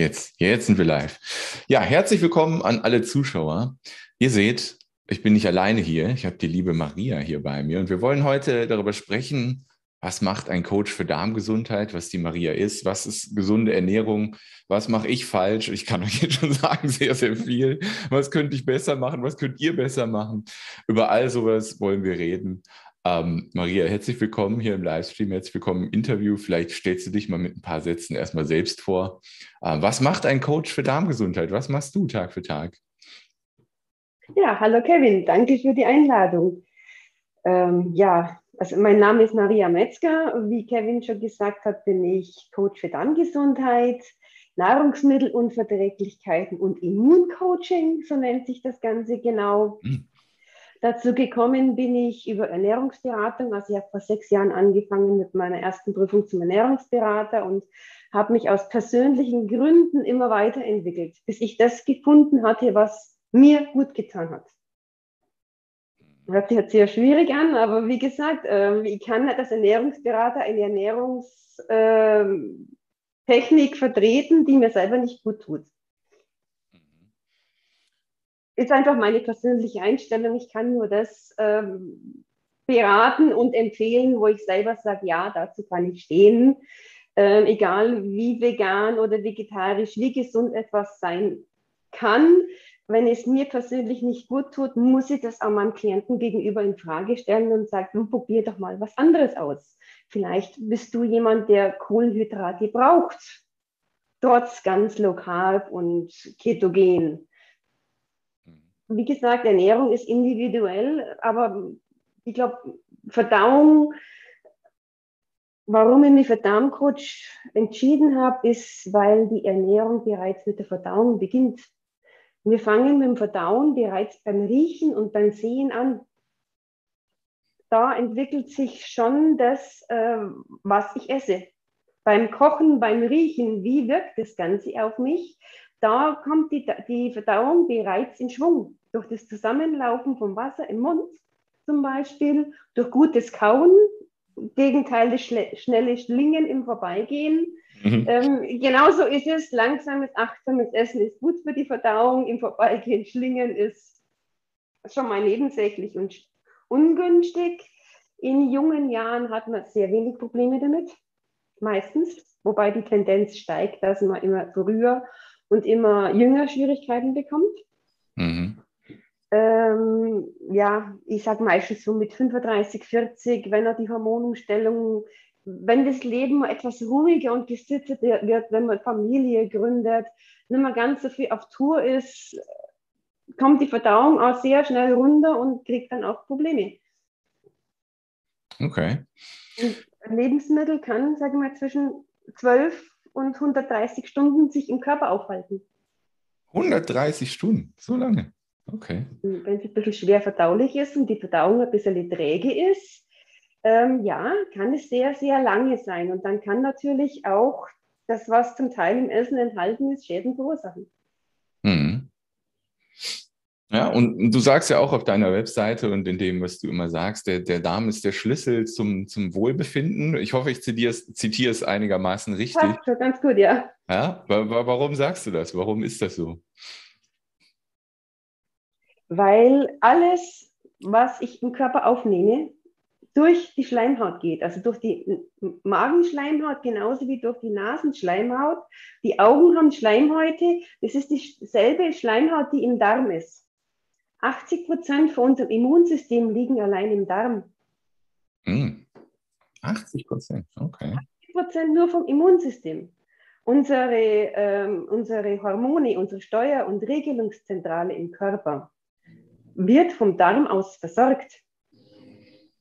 Jetzt, jetzt sind wir live. Ja, herzlich willkommen an alle Zuschauer. Ihr seht, ich bin nicht alleine hier. Ich habe die liebe Maria hier bei mir und wir wollen heute darüber sprechen, was macht ein Coach für Darmgesundheit, was die Maria ist, was ist gesunde Ernährung, was mache ich falsch? Ich kann euch jetzt schon sagen, sehr, sehr viel. Was könnte ich besser machen? Was könnt ihr besser machen? Über all sowas wollen wir reden. Ähm, Maria, herzlich willkommen hier im Livestream, herzlich willkommen im Interview. Vielleicht stellst du dich mal mit ein paar Sätzen erstmal selbst vor. Ähm, was macht ein Coach für Darmgesundheit? Was machst du Tag für Tag? Ja, hallo Kevin, danke für die Einladung. Ähm, ja, also mein Name ist Maria Metzger. Wie Kevin schon gesagt hat, bin ich Coach für Darmgesundheit, Nahrungsmittelunverträglichkeiten und Immuncoaching, so nennt sich das Ganze genau. Mhm. Dazu gekommen bin ich über Ernährungsberatung. Also ich habe vor sechs Jahren angefangen mit meiner ersten Prüfung zum Ernährungsberater und habe mich aus persönlichen Gründen immer weiterentwickelt, bis ich das gefunden hatte, was mir gut getan hat. Hört sich jetzt sehr schwierig an, aber wie gesagt, äh, ich kann als Ernährungsberater eine Ernährungstechnik ähm, vertreten, die mir selber nicht gut tut ist einfach meine persönliche Einstellung. Ich kann nur das ähm, beraten und empfehlen, wo ich selber sage, ja, dazu kann ich stehen. Ähm, egal wie vegan oder vegetarisch, wie gesund etwas sein kann, wenn es mir persönlich nicht gut tut, muss ich das auch meinem Klienten gegenüber in Frage stellen und sagen, probier doch mal was anderes aus. Vielleicht bist du jemand, der Kohlenhydrate braucht, trotz ganz carb und ketogen wie gesagt, Ernährung ist individuell, aber ich glaube, Verdauung, warum ich mich für Darmcoach entschieden habe, ist, weil die Ernährung bereits mit der Verdauung beginnt. Wir fangen mit dem Verdauen bereits beim Riechen und beim Sehen an. Da entwickelt sich schon das, äh, was ich esse. Beim Kochen, beim Riechen, wie wirkt das Ganze auf mich? Da kommt die, die Verdauung bereits in Schwung durch das Zusammenlaufen vom Wasser im Mund zum Beispiel, durch gutes Kauen, Gegenteil des Schle schnelle Schlingen im Vorbeigehen. Mhm. Ähm, genauso ist es, langsames, achtsames Essen ist gut für die Verdauung, im Vorbeigehen Schlingen ist schon mal nebensächlich und ungünstig. In jungen Jahren hat man sehr wenig Probleme damit, meistens, wobei die Tendenz steigt, dass man immer früher und immer jünger Schwierigkeiten bekommt. Mhm ähm, ja, ich sage meistens so mit 35, 40, wenn er die Hormonumstellung, wenn das Leben etwas ruhiger und gesittet wird, wenn man Familie gründet, nicht mehr ganz so viel auf Tour ist, kommt die Verdauung auch sehr schnell runter und kriegt dann auch Probleme. Okay. Und Lebensmittel kann, sagen wir mal, zwischen 12 und 130 Stunden sich im Körper aufhalten. 130 Stunden, so lange. Okay. Wenn es ein bisschen schwer verdaulich ist und die Verdauung ein bisschen träge ist, ähm, ja, kann es sehr, sehr lange sein. Und dann kann natürlich auch das, was zum Teil im Essen enthalten ist, Schäden verursachen. Mhm. Ja, und du sagst ja auch auf deiner Webseite und in dem, was du immer sagst, der, der Darm ist der Schlüssel zum, zum Wohlbefinden. Ich hoffe, ich zitiere es, zitiere es einigermaßen richtig. Passt schon ganz gut, ja. Ja, warum sagst du das? Warum ist das so? Weil alles, was ich im Körper aufnehme, durch die Schleimhaut geht, also durch die Magenschleimhaut genauso wie durch die Nasenschleimhaut. Die Augen haben Schleimhäute, das ist dieselbe Schleimhaut, die im Darm ist. 80 Prozent von unserem Immunsystem liegen allein im Darm. 80 hm. Prozent, okay. 80 Prozent nur vom Immunsystem. Unsere, ähm, unsere Hormone, unsere Steuer- und Regelungszentrale im Körper wird vom Darm aus versorgt.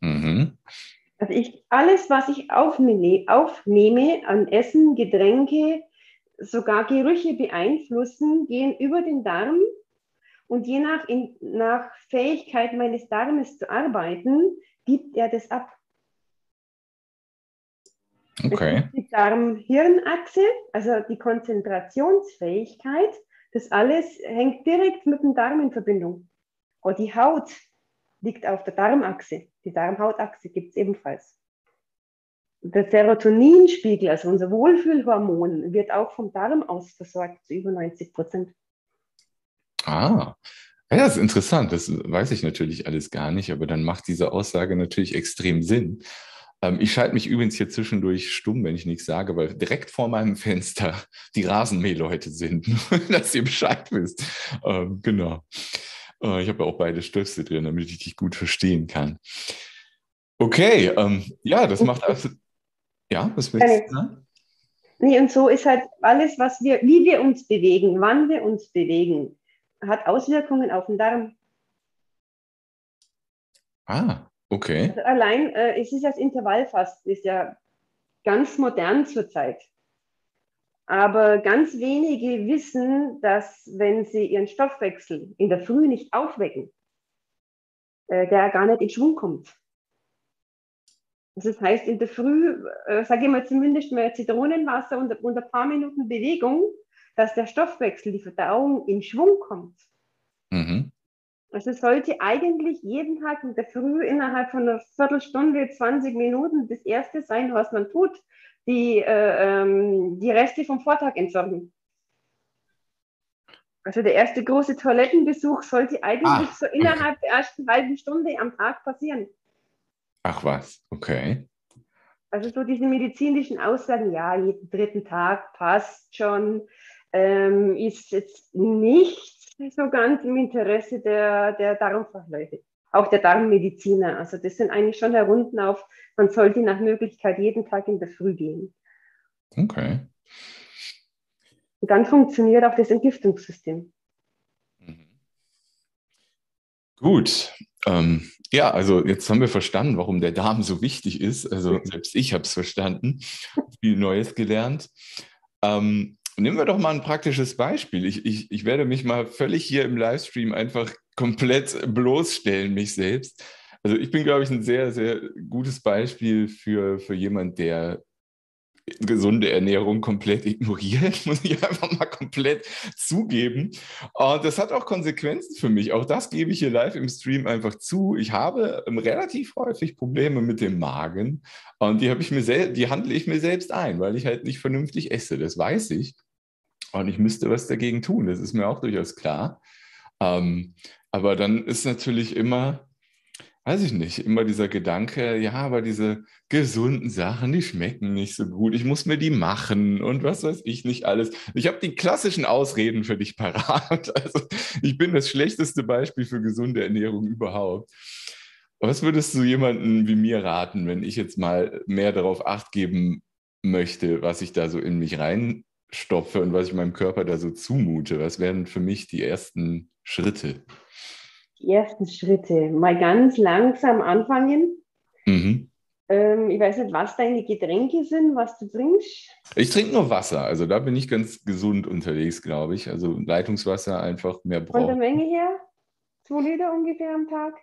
Mhm. Also ich, alles, was ich aufnehme, aufnehme an Essen, Getränke, sogar Gerüche beeinflussen, gehen über den Darm und je nach, in, nach Fähigkeit meines Darmes zu arbeiten, gibt er das ab. Okay. Die Darm-Hirn-Achse, also die Konzentrationsfähigkeit, das alles hängt direkt mit dem Darm in Verbindung. Und die Haut liegt auf der Darmachse. Die Darmhautachse gibt es ebenfalls. Der Serotoninspiegel, also unser Wohlfühlhormon, wird auch vom Darm aus versorgt zu über 90 Prozent. Ah, ja, das ist interessant. Das weiß ich natürlich alles gar nicht, aber dann macht diese Aussage natürlich extrem Sinn. Ähm, ich schalte mich übrigens hier zwischendurch stumm, wenn ich nichts sage, weil direkt vor meinem Fenster die Rasenmähleute sind, dass ihr Bescheid wisst. Ähm, genau. Äh, ich habe ja auch beide Stöpsel drin, damit ich dich gut verstehen kann. Okay, ähm, ja, das macht also. Ja, was willst du sagen? Nee, und so ist halt alles, was wir, wie wir uns bewegen, wann wir uns bewegen, hat Auswirkungen auf den Darm. Ah, okay. Also allein, äh, es ist das Intervallfasten, ist ja ganz modern zurzeit. Aber ganz wenige wissen, dass wenn sie ihren Stoffwechsel in der Früh nicht aufwecken, äh, der gar nicht in Schwung kommt. Das heißt, in der Früh, äh, sage ich mal zumindest mal Zitronenwasser und, und ein paar Minuten Bewegung, dass der Stoffwechsel, die Verdauung in Schwung kommt. Mhm. Also es sollte eigentlich jeden Tag in der Früh innerhalb von einer Viertelstunde, 20 Minuten das Erste sein, was man tut, die, äh, ähm, die Reste vom Vortag entsorgen. Also der erste große Toilettenbesuch sollte eigentlich Ach, so innerhalb okay. der ersten halben Stunde am Tag passieren. Ach was, okay. Also so diese medizinischen Aussagen, ja, jeden dritten Tag passt schon, ähm, ist jetzt nicht so ganz im Interesse der, der Darmfachleute, auch der Darmmediziner. Also das sind eigentlich schon Runden auf, man sollte nach Möglichkeit jeden Tag in der Früh gehen. Okay. Und dann funktioniert auch das Entgiftungssystem. Mhm. Gut. Ähm, ja, also jetzt haben wir verstanden, warum der Darm so wichtig ist. Also selbst ich habe es verstanden, viel Neues gelernt. Ähm, nehmen wir doch mal ein praktisches Beispiel. Ich, ich, ich werde mich mal völlig hier im Livestream einfach komplett bloßstellen, mich selbst. Also ich bin, glaube ich, ein sehr, sehr gutes Beispiel für, für jemand, der gesunde Ernährung komplett ignoriert, muss ich einfach mal komplett zugeben. Und das hat auch Konsequenzen für mich. Auch das gebe ich hier live im Stream einfach zu. Ich habe ähm, relativ häufig Probleme mit dem Magen und die habe ich mir die handle ich mir selbst ein, weil ich halt nicht vernünftig esse. Das weiß ich. Und ich müsste was dagegen tun. Das ist mir auch durchaus klar. Ähm, aber dann ist natürlich immer weiß ich nicht, immer dieser Gedanke, ja, aber diese gesunden Sachen, die schmecken nicht so gut. Ich muss mir die machen und was weiß ich nicht alles. Ich habe die klassischen Ausreden für dich parat. Also ich bin das schlechteste Beispiel für gesunde Ernährung überhaupt. Was würdest du jemandem wie mir raten, wenn ich jetzt mal mehr darauf acht geben möchte, was ich da so in mich reinstopfe und was ich meinem Körper da so zumute? Was wären für mich die ersten Schritte? die ersten Schritte. Mal ganz langsam anfangen. Mhm. Ähm, ich weiß nicht, was deine Getränke sind, was du trinkst. Ich trinke nur Wasser. Also da bin ich ganz gesund unterwegs, glaube ich. Also Leitungswasser einfach mehr brauchen. Von der Menge her? Zwei Liter ungefähr am Tag?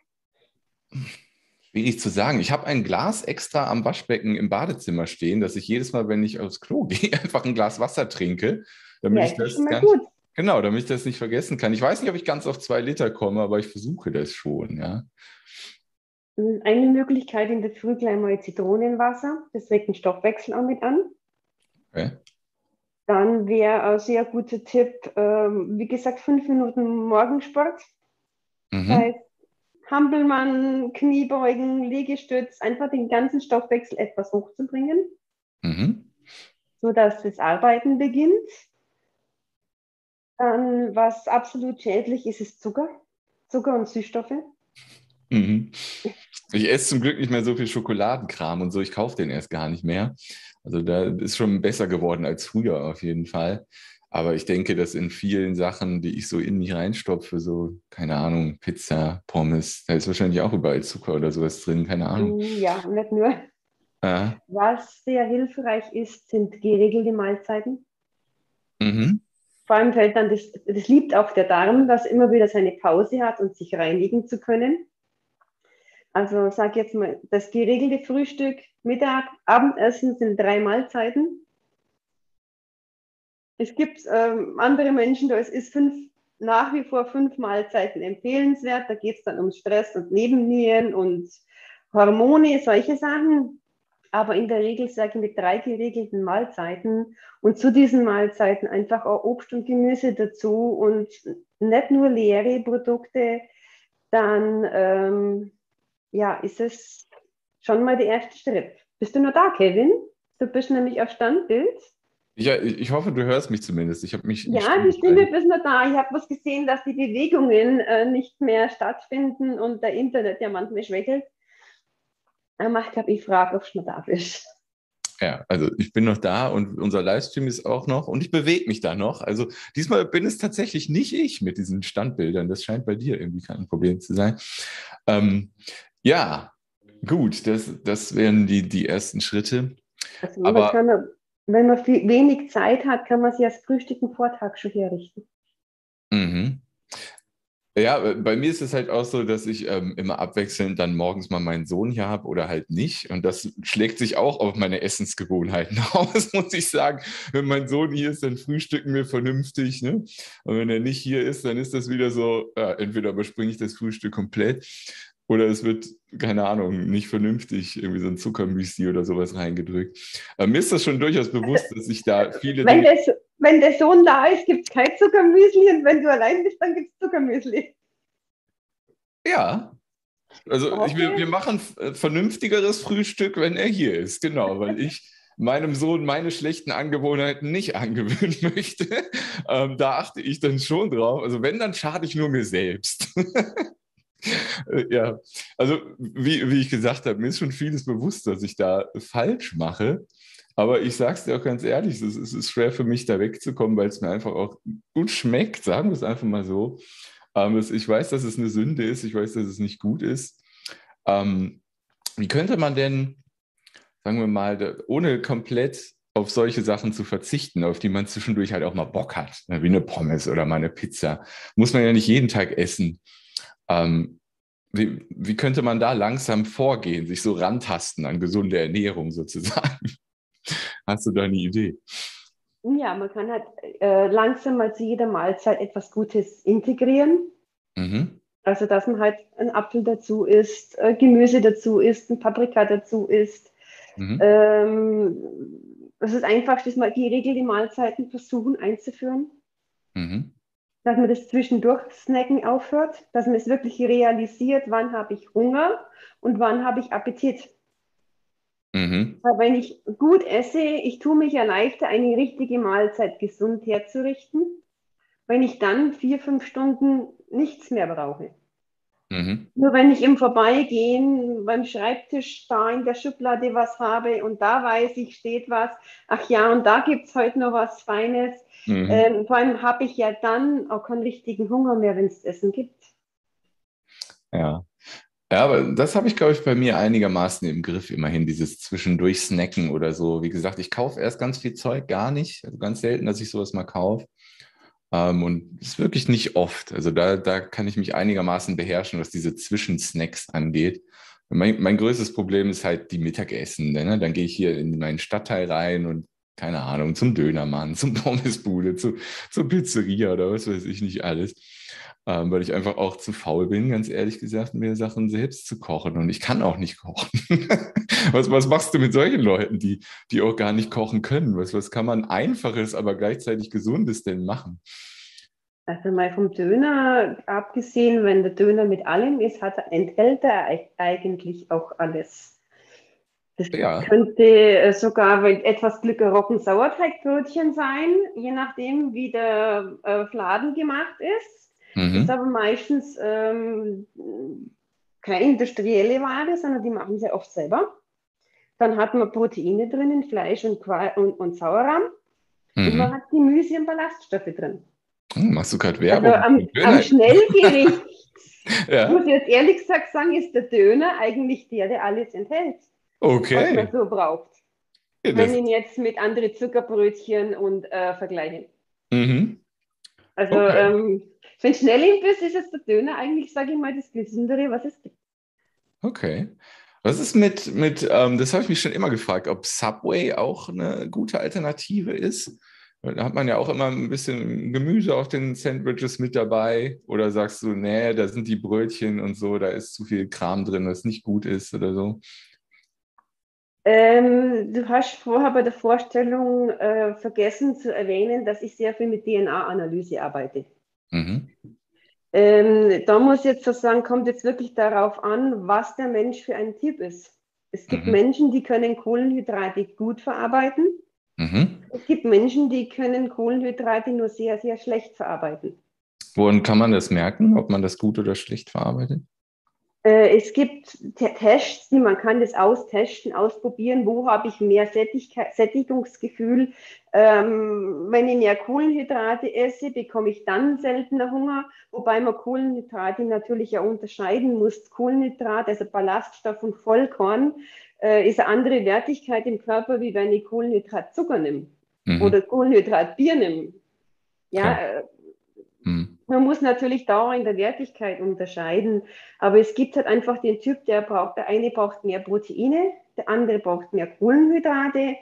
Schwierig zu sagen. Ich habe ein Glas extra am Waschbecken im Badezimmer stehen, dass ich jedes Mal, wenn ich aufs Klo gehe, einfach ein Glas Wasser trinke. Damit ja, ich das ganz, gut. Genau, damit ich das nicht vergessen kann. Ich weiß nicht, ob ich ganz auf zwei Liter komme, aber ich versuche das schon, ja. Eine Möglichkeit in der Früh gleich mal Zitronenwasser. Das regt den Stoffwechsel auch mit an. Okay. Dann wäre ein sehr guter Tipp, ähm, wie gesagt, fünf Minuten Morgensport. Mhm. Das heißt, Hampelmann, Kniebeugen, Liegestütz, einfach den ganzen Stoffwechsel etwas hochzubringen, mhm. sodass das Arbeiten beginnt. Dann, was absolut schädlich ist, ist Zucker. Zucker und Süßstoffe. Mhm. Ich esse zum Glück nicht mehr so viel Schokoladenkram und so. Ich kaufe den erst gar nicht mehr. Also da ist schon besser geworden als früher auf jeden Fall. Aber ich denke, dass in vielen Sachen, die ich so in mich reinstopfe, so, keine Ahnung, Pizza, Pommes, da ist wahrscheinlich auch überall Zucker oder sowas drin, keine Ahnung. Ja, nicht nur. Ja. Was sehr hilfreich ist, sind geregelte Mahlzeiten. Mhm vor allem fällt dann das, das liebt auch der Darm, dass immer wieder seine Pause hat und sich reinigen zu können. Also sag jetzt mal, das geregelte Frühstück, Mittag, Abendessen sind drei Mahlzeiten. Es gibt ähm, andere Menschen, da ist fünf, nach wie vor fünf Mahlzeiten empfehlenswert. Da geht es dann um Stress und Nebennieren und Hormone, solche Sachen. aber in der Regel sage ich mit drei geregelten Mahlzeiten und zu diesen Mahlzeiten einfach auch Obst und Gemüse dazu und nicht nur leere Produkte, dann ähm, ja, ist es schon mal der erste Schritt. Bist du noch da, Kevin? Du bist nämlich auf Standbild. Ja, ich hoffe, du hörst mich zumindest. Ich habe mich. Ja, die Stimme ist noch da. Ich habe was gesehen, dass die Bewegungen äh, nicht mehr stattfinden und der Internet ja manchmal schwächelt. Aber ich glaube, ich frage, ob es noch da bist. Ja, also ich bin noch da und unser Livestream ist auch noch und ich bewege mich da noch. Also diesmal bin es tatsächlich nicht ich mit diesen Standbildern. Das scheint bei dir irgendwie kein Problem zu sein. Ähm, ja, gut, das, das wären die, die ersten Schritte. Also Aber man, wenn man viel, wenig Zeit hat, kann man sich als Frühstück einen Vortag schon herrichten. Mhm. Ja, äh, bei mir ist es halt auch so, dass ich ähm, immer abwechselnd dann morgens mal meinen Sohn hier habe oder halt nicht. Und das schlägt sich auch auf meine Essensgewohnheiten aus, muss ich sagen. Wenn mein Sohn hier ist, dann frühstücken wir vernünftig. Ne? Und wenn er nicht hier ist, dann ist das wieder so, ja, entweder überspringe ich das Frühstück komplett oder es wird, keine Ahnung, nicht vernünftig irgendwie so ein Zuckermüsli oder sowas reingedrückt. Aber mir ist das schon durchaus bewusst, dass ich da viele. Wenn, der, wenn der Sohn da ist, gibt es kein Zuckermüsli und wenn du allein bist, dann gibt es Zuckermüsli. Ja. Also okay. ich, wir, wir machen vernünftigeres Frühstück, wenn er hier ist, genau, weil ich meinem Sohn meine schlechten Angewohnheiten nicht angewöhnen möchte. Ähm, da achte ich dann schon drauf. Also wenn, dann schade ich nur mir selbst. Äh, ja, also wie, wie ich gesagt habe, mir ist schon vieles bewusst, dass ich da falsch mache. Aber ich sage es dir auch ganz ehrlich, es ist, ist, schwer für mich, da wegzukommen, weil es mir einfach auch gut schmeckt, sagen wir es einfach mal so. Ähm, ich weiß, dass es eine Sünde ist, ich weiß, dass es nicht gut ist. Ähm, wie könnte man denn, sagen wir mal, ohne komplett auf solche Sachen zu verzichten, auf die man zwischendurch halt auch mal Bock hat, ne, wie eine Pommes oder mal eine Pizza, muss man ja nicht jeden Tag essen. Ähm, wie, wie, könnte man da langsam vorgehen, sich so rantasten an gesunde Ernährung sozusagen? Hast du da eine Idee? Ja, man kann halt äh, langsam mal zu jeder Mahlzeit etwas Gutes integrieren. Mhm. Also, dass man halt ein Apfel dazu isst, äh, Gemüse dazu isst, ein Paprika dazu isst. Mhm. Ähm, das ist einfach, dass man die Regel, die Mahlzeiten versuchen einzuführen. Mhm dass man das zwischendurch Snacken aufhört, dass man es wirklich realisiert, wann habe ich Hunger und wann habe ich Appetit. Mhm. Weil wenn ich gut esse, ich tue mich ja leichter, eine richtige Mahlzeit gesund herzurichten, wenn ich dann vier, fünf Stunden nichts mehr brauche. Mhm. Nur wenn ich im Vorbeigehen beim Schreibtisch da in der Schublade was habe und da weiß ich, steht was, ach ja, und da gibt es heute noch was Feines. Mhm. Ähm, vor allem habe ich ja dann auch keinen richtigen Hunger mehr, wenn es Essen gibt. Ja. Ja, aber das habe ich, glaube ich, bei mir einigermaßen im Griff, immerhin, dieses zwischendurch Snacken oder so. Wie gesagt, ich kaufe erst ganz viel Zeug, gar nicht. Also ganz selten, dass ich sowas mal kaufe. Ähm, und ist wirklich nicht oft. Also da, da kann ich mich einigermaßen beherrschen, was diese Zwischensnacks angeht. Mein, mein größtes Problem ist halt die Mittagessen. Ne? Dann gehe ich hier in meinen Stadtteil rein und keine Ahnung, zum Dönermann, zum Pommesbude, zu, zur Pizzeria oder was weiß ich nicht alles. Ähm, weil ich einfach auch zu faul bin, ganz ehrlich gesagt, mir Sachen selbst zu kochen. Und ich kann auch nicht kochen. was, was machst du mit solchen Leuten, die, die auch gar nicht kochen können? Was, was kann man Einfaches, aber gleichzeitig Gesundes denn machen? Also mal vom Döner abgesehen, wenn der Döner mit allem ist, hat, enthält er eigentlich auch alles. Das ja. könnte äh, sogar etwas Glück Roggensauerteigbrötchen sein, je nachdem, wie der äh, Fladen gemacht ist. Mhm. Das ist aber meistens ähm, keine industrielle Ware, sondern die machen sie oft selber. Dann hat man Proteine drinnen, Fleisch und, und, und Sauerrahm. Mhm. Und man hat Gemüse und Ballaststoffe drin. Hm, machst du gerade Werbung? Also am, am Schnellgericht, ja. muss ich jetzt ehrlich gesagt sagen, ist der Döner eigentlich der, der alles enthält. Okay. Was man so braucht. Ja, Wenn ich ihn jetzt mit anderen Zuckerbrötchen und äh, vergleiche. Mhm. Also okay. ähm, wenn schnell ist, ist es der Döner eigentlich, sage ich mal, das Gesündere, was es gibt. Okay. Was ist mit, mit ähm, das habe ich mich schon immer gefragt, ob Subway auch eine gute Alternative ist? Da hat man ja auch immer ein bisschen Gemüse auf den Sandwiches mit dabei. Oder sagst du, nee, da sind die Brötchen und so, da ist zu viel Kram drin, was nicht gut ist oder so? Ähm, du hast vorher bei der Vorstellung äh, vergessen zu erwähnen, dass ich sehr viel mit DNA-Analyse arbeite. Mhm. Ähm, da muss ich jetzt so sagen, kommt jetzt wirklich darauf an, was der Mensch für ein Typ ist. Es gibt mhm. Menschen, die können Kohlenhydrate gut verarbeiten. Mhm. Es gibt Menschen, die können Kohlenhydrate nur sehr, sehr schlecht verarbeiten. Woran kann man das merken, ob man das gut oder schlecht verarbeitet? Äh, es gibt Tests, die man kann das austesten, ausprobieren, wo habe ich mehr Sättigungsgefühl. Ähm, wenn ich mehr Kohlenhydrate esse, bekomme ich dann seltener Hunger, wobei man Kohlenhydrate natürlich ja unterscheiden muss. Kohlenhydrat, also Ballaststoff und Vollkorn, äh, ist eine andere Wertigkeit im Körper, wie wenn ich Kohlenhydratzucker nehme mhm. oder Kohlenhydratbier nehme. Ja, ja. Man muss natürlich da in der Wertigkeit unterscheiden, aber es gibt halt einfach den Typ, der braucht, der eine braucht mehr Proteine, der andere braucht mehr Kohlenhydrate,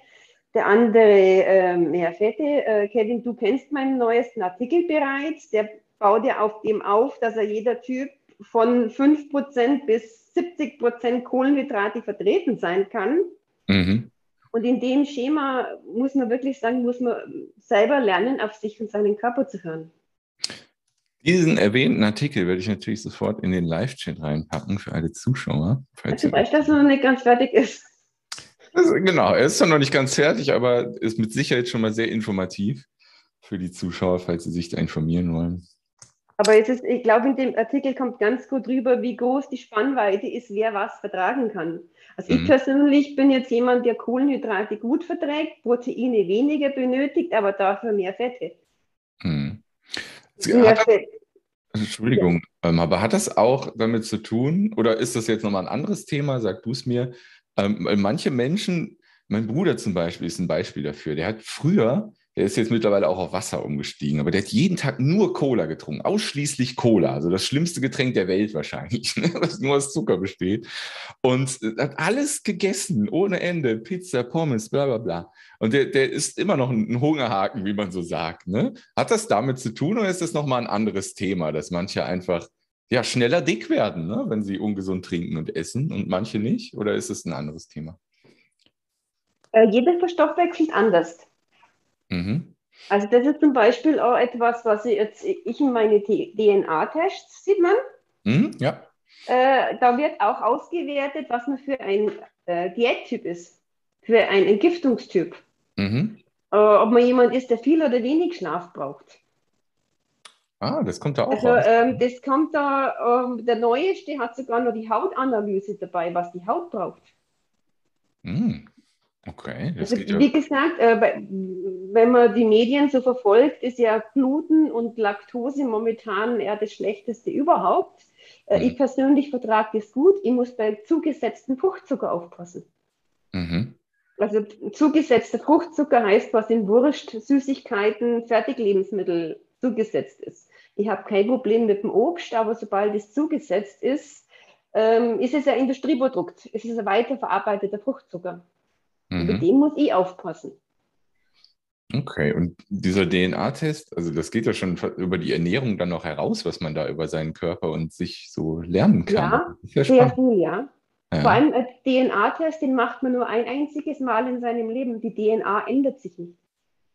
der andere äh, mehr Fette. Äh, Kevin, du kennst meinen neuesten Artikel bereits, der baut ja auf dem auf, dass er jeder Typ von 5% bis 70% Kohlenhydrate vertreten sein kann. Mhm. Und in dem Schema muss man wirklich sagen, muss man selber lernen, auf sich und seinen Körper zu hören. Diesen erwähnten Artikel werde ich natürlich sofort in den Live-Chat reinpacken für alle Zuschauer. Falls also, weißt, dass er noch nicht ganz fertig ist. Also, genau, er ist zwar noch nicht ganz fertig, aber ist mit Sicherheit schon mal sehr informativ für die Zuschauer, falls sie sich da informieren wollen. Aber es ist, ich glaube, in dem Artikel kommt ganz gut rüber, wie groß die Spannweite ist, wer was vertragen kann. Also mhm. ich persönlich bin jetzt jemand, der Kohlenhydrate gut verträgt, Proteine weniger benötigt, aber dafür mehr Fette. Mhm. Hat, Entschuldigung, ja. ähm, aber hat das auch damit zu tun, oder ist das jetzt nochmal ein anderes Thema? Sag du es mir. Ähm, manche Menschen, mein Bruder zum Beispiel ist ein Beispiel dafür, der hat früher der ist jetzt mittlerweile auch auf Wasser umgestiegen, aber der hat jeden Tag nur Cola getrunken, ausschließlich Cola, also das schlimmste Getränk der Welt wahrscheinlich, ne? was nur aus Zucker besteht. Und äh, hat alles gegessen, ohne Ende, Pizza, Pommes, bla bla bla. Und der, der ist immer noch ein Hungerhaken, wie man so sagt. Ne? Hat das damit zu tun oder ist das nochmal ein anderes Thema, dass manche einfach ja, schneller dick werden, ne? wenn sie ungesund trinken und essen und manche nicht? Oder ist es ein anderes Thema? Äh, jeder verstoffwechselt anders. Mhm. Also das ist zum Beispiel auch etwas, was ich jetzt ich in meine DNA-Tests sieht man. Mhm, ja. Äh, da wird auch ausgewertet, was man für ein äh, Diättyp ist, für einen Entgiftungstyp. Mhm. Äh, ob man jemand ist, der viel oder wenig Schlaf braucht. Ah, das kommt da auch also, ähm, das kommt da, ähm, der neueste hat sogar noch die Hautanalyse dabei, was die Haut braucht. Mhm. Okay. Also, wie ja. gesagt, äh, wenn man die Medien so verfolgt, ist ja Gluten und Laktose momentan eher das Schlechteste überhaupt. Äh, mhm. Ich persönlich vertrage das gut. Ich muss bei zugesetzten Fruchtzucker aufpassen. Mhm. Also zugesetzter Fruchtzucker heißt, was in Wurst, Süßigkeiten, Fertiglebensmittel zugesetzt ist. Ich habe kein Problem mit dem Obst, aber sobald es zugesetzt ist, ähm, ist es ein Industrieprodukt. Es ist ein weiterverarbeiteter Fruchtzucker. Mhm. Mit dem muss ich aufpassen. Okay, und dieser DNA-Test, also das geht ja schon über die Ernährung dann noch heraus, was man da über seinen Körper und sich so lernen kann. Ja, sehr viel, ja. ja. Vor allem DNA-Test, den macht man nur ein einziges Mal in seinem Leben. Die DNA ändert sich nicht.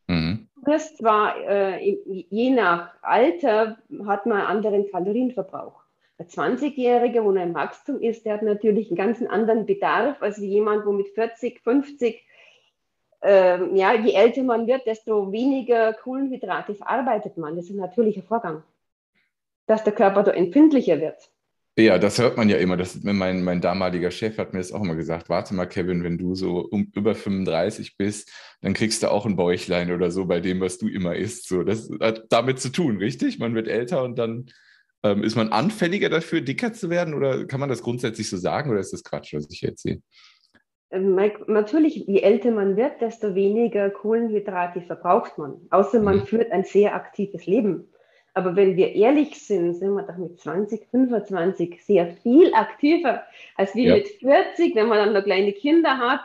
Mhm. Du wirst zwar, äh, je nach Alter, hat man einen anderen Kalorienverbrauch. Ein 20-Jähriger, wo er im Wachstum ist, der hat natürlich einen ganz anderen Bedarf als jemand, wo mit 40, 50 ähm, ja, je älter man wird, desto weniger Kohlenhydrate verarbeitet man. Das ist ein natürlicher Vorgang, dass der Körper da empfindlicher wird. Ja, das hört man ja immer. Das, mein, mein damaliger Chef hat mir das auch immer gesagt. Warte mal, Kevin, wenn du so um, über 35 bist, dann kriegst du auch ein Bäuchlein oder so bei dem, was du immer isst. So, das hat damit zu tun, richtig? Man wird älter und dann ähm, ist man anfälliger dafür, dicker zu werden? Oder kann man das grundsätzlich so sagen oder ist das Quatsch, was ich jetzt sehe? Ähm, natürlich, je älter man wird, desto weniger Kohlenhydrate verbraucht man. Außer man mhm. führt ein sehr aktives Leben. Aber wenn wir ehrlich sind, sind wir doch mit 20, 25 sehr viel aktiver als wie ja. mit 40, wenn man dann noch kleine Kinder hat.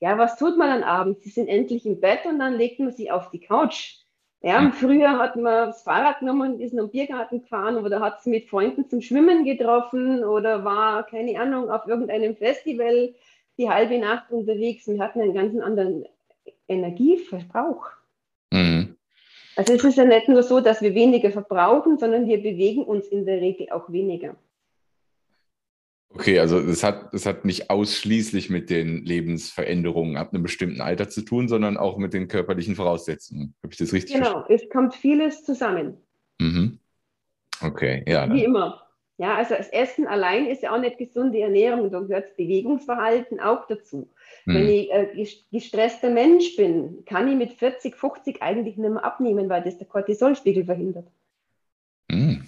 Ja, was tut man dann abends? Sie sind endlich im Bett und dann legt man sie auf die Couch. Ja, mhm. früher hat man das Fahrrad genommen und ist in den Biergarten gefahren oder hat es mit Freunden zum Schwimmen getroffen oder war, keine Ahnung, auf irgendeinem Festival die halbe Nacht unterwegs. Wir hatten einen ganz anderen Energieverbrauch. Mhm. Also es ist ja nicht nur so, dass wir weniger verbrauchen, sondern wir bewegen uns in der Regel auch weniger. Okay, also es hat, es hat nicht ausschließlich mit den Lebensveränderungen ab einem bestimmten Alter zu tun, sondern auch mit den körperlichen Voraussetzungen. Habe ich das richtig genau, verstanden? Genau, es kommt vieles zusammen. Mhm. Okay, ja. Wie immer. Ja, also das Essen allein ist ja auch nicht gesunde Ernährung, da gehört Bewegungsverhalten auch dazu. Mhm. Wenn ich äh, gestresster Mensch bin, kann ich mit 40, 50 eigentlich nicht mehr abnehmen, weil das der Cortisolspiegel verhindert. Mhm.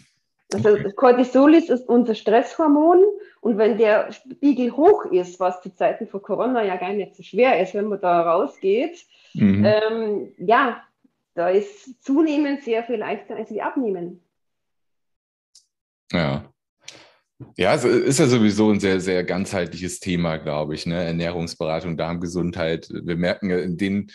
Also okay. Cortisol ist, ist unser Stresshormon und wenn der Spiegel hoch ist, was zu Zeiten von Corona ja gar nicht so schwer ist, wenn man da rausgeht, mhm. ähm, ja, da ist zunehmend sehr viel leichter als wir abnehmen. Ja. Ja, es ist ja sowieso ein sehr, sehr ganzheitliches Thema, glaube ich. Ne? Ernährungsberatung, Darmgesundheit. Wir merken ja in den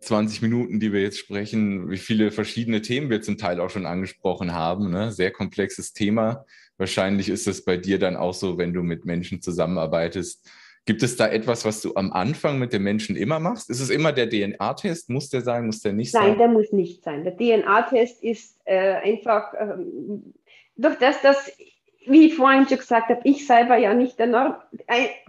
20 Minuten, die wir jetzt sprechen, wie viele verschiedene Themen wir zum Teil auch schon angesprochen haben. Ne? Sehr komplexes Thema. Wahrscheinlich ist es bei dir dann auch so, wenn du mit Menschen zusammenarbeitest. Gibt es da etwas, was du am Anfang mit den Menschen immer machst? Ist es immer der DNA-Test? Muss der sein? Muss der nicht Nein, sein? Nein, der muss nicht sein. Der DNA-Test ist äh, einfach ähm, durch das, dass wie ich vorhin schon gesagt habe, ich selber ja nicht der Norm,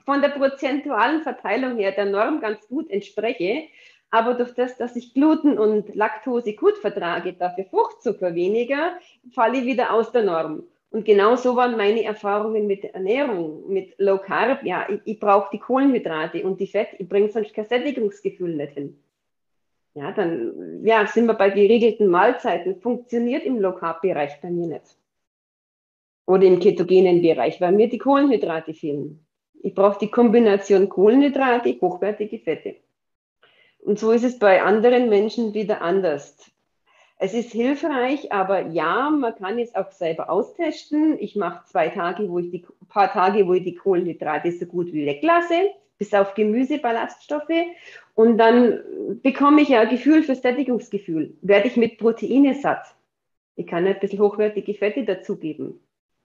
von der prozentualen Verteilung her der Norm ganz gut entspreche, aber durch das, dass ich Gluten und Laktose gut vertrage, dafür Fruchtzucker weniger, falle ich wieder aus der Norm. Und genau so waren meine Erfahrungen mit Ernährung, mit Low Carb. Ja, ich, ich brauche die Kohlenhydrate und die Fett, ich bringe sonst kein Sättigungsgefühl nicht hin. Ja, dann ja, sind wir bei geregelten Mahlzeiten. Funktioniert im Low Carb Bereich bei mir nicht oder im ketogenen Bereich, weil mir die Kohlenhydrate fehlen. Ich brauche die Kombination Kohlenhydrate, hochwertige Fette. Und so ist es bei anderen Menschen wieder anders. Es ist hilfreich, aber ja, man kann es auch selber austesten. Ich mache zwei Tage, wo ich die paar Tage, wo ich die Kohlenhydrate so gut wie weglasse, bis auf Gemüse, Ballaststoffe. Und dann bekomme ich ja ein Gefühl für Sättigungsgefühl. Werde ich mit Proteine satt. Ich kann ein bisschen hochwertige Fette dazugeben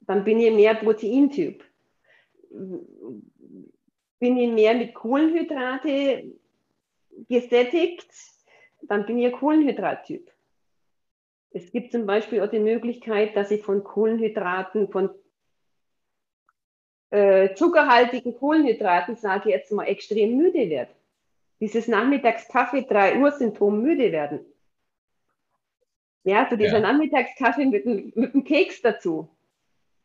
dann bin ich mehr Proteintyp. Bin ich mehr mit Kohlenhydrate gesättigt, dann bin ich ein Kohlenhydrattyp. Es gibt zum Beispiel auch die Möglichkeit, dass ich von Kohlenhydraten, von äh, zuckerhaltigen Kohlenhydraten, sage ich jetzt mal, extrem müde werde. Dieses Nachmittagskaffee 3 Uhr Symptom müde werden. Ja, so dieser ja. Nachmittagskaffee mit, mit einem Keks dazu.